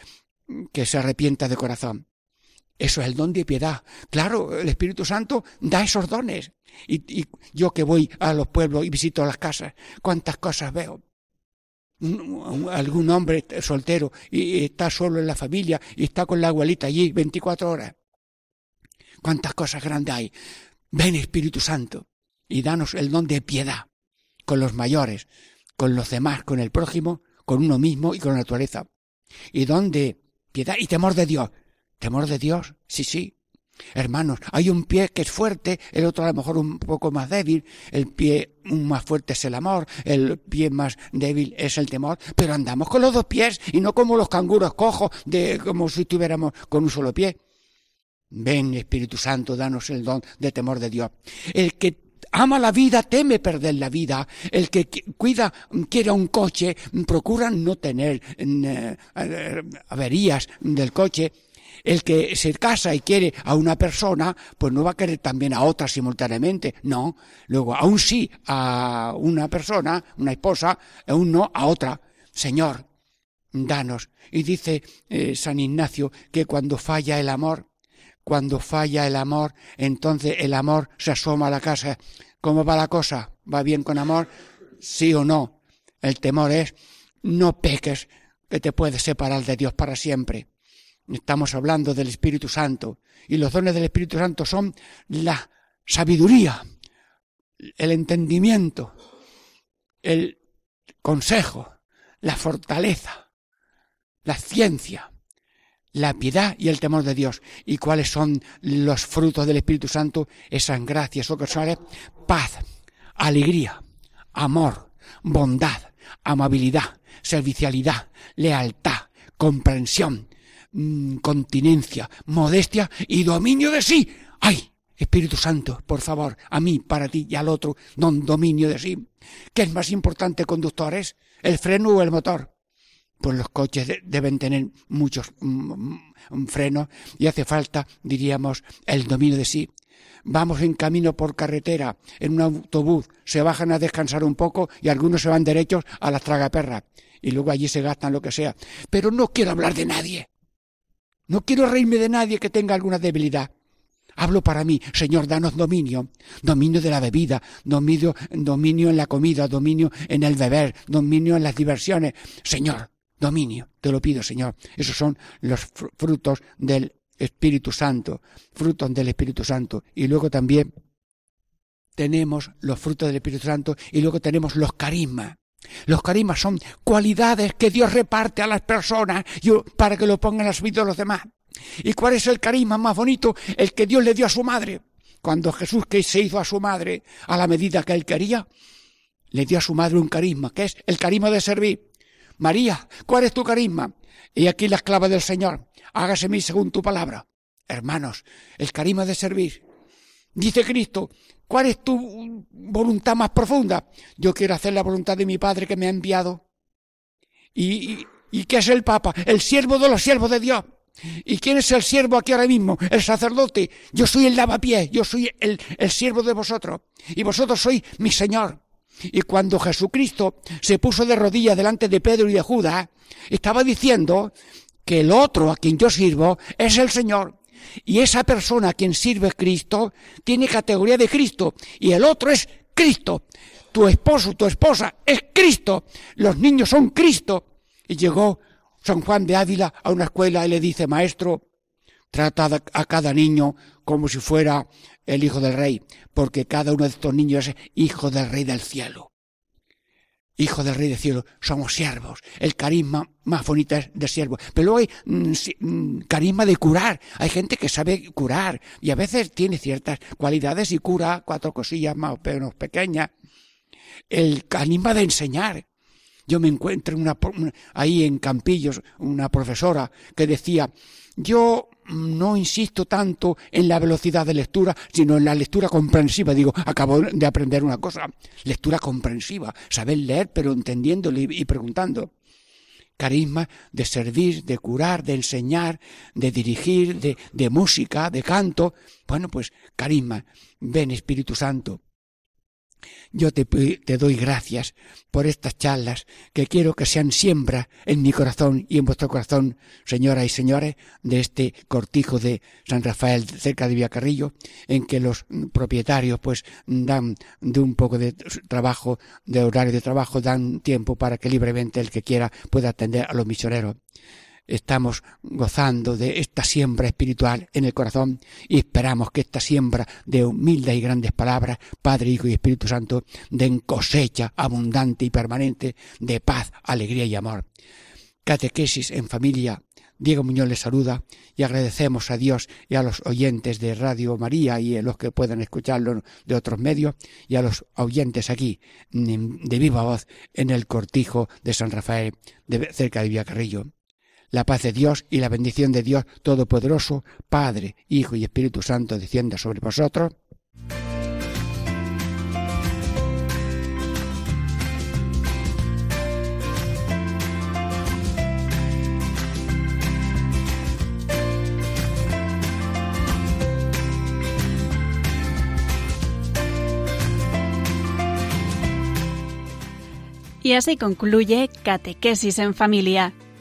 que se arrepienta de corazón. Eso es el don de piedad. Claro, el Espíritu Santo da esos dones. Y, yo que voy a los pueblos y visito las casas, cuántas cosas veo algún hombre soltero y está solo en la familia y está con la abuelita allí 24 horas. Cuántas cosas grandes hay. Ven Espíritu Santo y danos el don de piedad con los mayores, con los demás, con el prójimo, con uno mismo y con la naturaleza. Y don de piedad y temor de Dios. Temor de Dios, sí, sí. Hermanos, hay un pie que es fuerte, el otro a lo mejor un poco más débil, el pie más fuerte es el amor, el pie más débil es el temor, pero andamos con los dos pies y no como los canguros cojos, de como si estuviéramos con un solo pie. Ven, Espíritu Santo, danos el don de temor de Dios. El que ama la vida teme perder la vida. El que cuida, quiere un coche, procura no tener eh, averías del coche el que se casa y quiere a una persona, pues no va a querer también a otra simultáneamente, no. Luego, aún sí a una persona, una esposa, aún no a otra. Señor, danos. Y dice eh, San Ignacio que cuando falla el amor, cuando falla el amor, entonces el amor se asoma a la casa. ¿Cómo va la cosa? ¿Va bien con amor? Sí o no. El temor es no peques, que te puedes separar de Dios para siempre. Estamos hablando del Espíritu Santo. Y los dones del Espíritu Santo son la sabiduría, el entendimiento, el consejo, la fortaleza, la ciencia, la piedad y el temor de Dios. ¿Y cuáles son los frutos del Espíritu Santo? Esas gracias ocasionales, paz, alegría, amor, bondad, amabilidad, servicialidad, lealtad, comprensión, Mm, continencia, modestia y dominio de sí. ¡Ay! Espíritu Santo, por favor, a mí, para ti y al otro, don dominio de sí. ¿Qué es más importante, conductores? ¿El freno o el motor? Pues los coches deben tener muchos mm, mm, frenos y hace falta, diríamos, el dominio de sí. Vamos en camino por carretera, en un autobús, se bajan a descansar un poco y algunos se van derechos a las tragaperras y luego allí se gastan lo que sea. Pero no quiero hablar de nadie. No quiero reírme de nadie que tenga alguna debilidad. Hablo para mí, Señor, danos dominio, dominio de la bebida, dominio, dominio en la comida, dominio en el beber, dominio en las diversiones. Señor, dominio, te lo pido, Señor. Esos son los frutos del Espíritu Santo, frutos del Espíritu Santo. Y luego también tenemos los frutos del Espíritu Santo y luego tenemos los carismas. Los carismas son cualidades que Dios reparte a las personas para que lo pongan a vidas de los demás. ¿Y cuál es el carisma más bonito? El que Dios le dio a su madre. Cuando Jesús que se hizo a su madre a la medida que él quería, le dio a su madre un carisma, que es el carisma de servir. María, ¿cuál es tu carisma? Y aquí la esclava del Señor. Hágase mí según tu palabra. Hermanos, el carisma de servir. Dice Cristo, ¿Cuál es tu voluntad más profunda? Yo quiero hacer la voluntad de mi Padre que me ha enviado. ¿Y, y, qué es el Papa? El siervo de los siervos de Dios. ¿Y quién es el siervo aquí ahora mismo? El sacerdote. Yo soy el lavapiés, yo soy el, el siervo de vosotros. Y vosotros sois mi Señor. Y cuando Jesucristo se puso de rodillas delante de Pedro y de Judas, estaba diciendo que el otro a quien yo sirvo es el Señor Y esa persona a quien sirve Cristo tiene categoría de Cristo y el otro es Cristo. Tu esposo, tu esposa es Cristo. Los niños son Cristo. Y llegó San Juan de Ávila a una escuela y le dice, maestro, trata a cada niño como si fuera el hijo del rey, porque cada uno de estos niños es hijo del rey del cielo. Hijo del rey del cielo, somos siervos. El carisma más bonito es de siervo. Pero luego hay mm, mm, carisma de curar. Hay gente que sabe curar y a veces tiene ciertas cualidades y cura cuatro cosillas más o menos pequeñas. El carisma de enseñar. Yo me encuentro una, ahí en Campillos una profesora que decía, yo no insisto tanto en la velocidad de lectura, sino en la lectura comprensiva. Digo, acabo de aprender una cosa, lectura comprensiva, saber leer pero entendiéndole y preguntando. Carisma de servir, de curar, de enseñar, de dirigir, de, de música, de canto. Bueno, pues carisma. Ven Espíritu Santo, yo te, doy gracias por estas charlas que quiero que sean siembra en mi corazón y en vuestro corazón, señoras y señores, de este cortijo de San Rafael cerca de Villacarrillo, en que los propietarios pues dan de un poco de trabajo, de horario de trabajo, dan tiempo para que libremente el que quiera pueda atender a los misioneros estamos gozando de esta siembra espiritual en el corazón y esperamos que esta siembra de humildes y grandes palabras, Padre, Hijo y Espíritu Santo, den cosecha abundante y permanente de paz, alegría y amor. Catequesis en familia. Diego Muñoz les saluda y agradecemos a Dios y a los oyentes de Radio María y a los que puedan escucharlo de otros medios y a los oyentes aquí de viva voz en el cortijo de San Rafael de, cerca de Villacarrillo. La paz de Dios y la bendición de Dios Todopoderoso, Padre, Hijo y Espíritu Santo, descienda sobre vosotros. Y así concluye Catequesis en Familia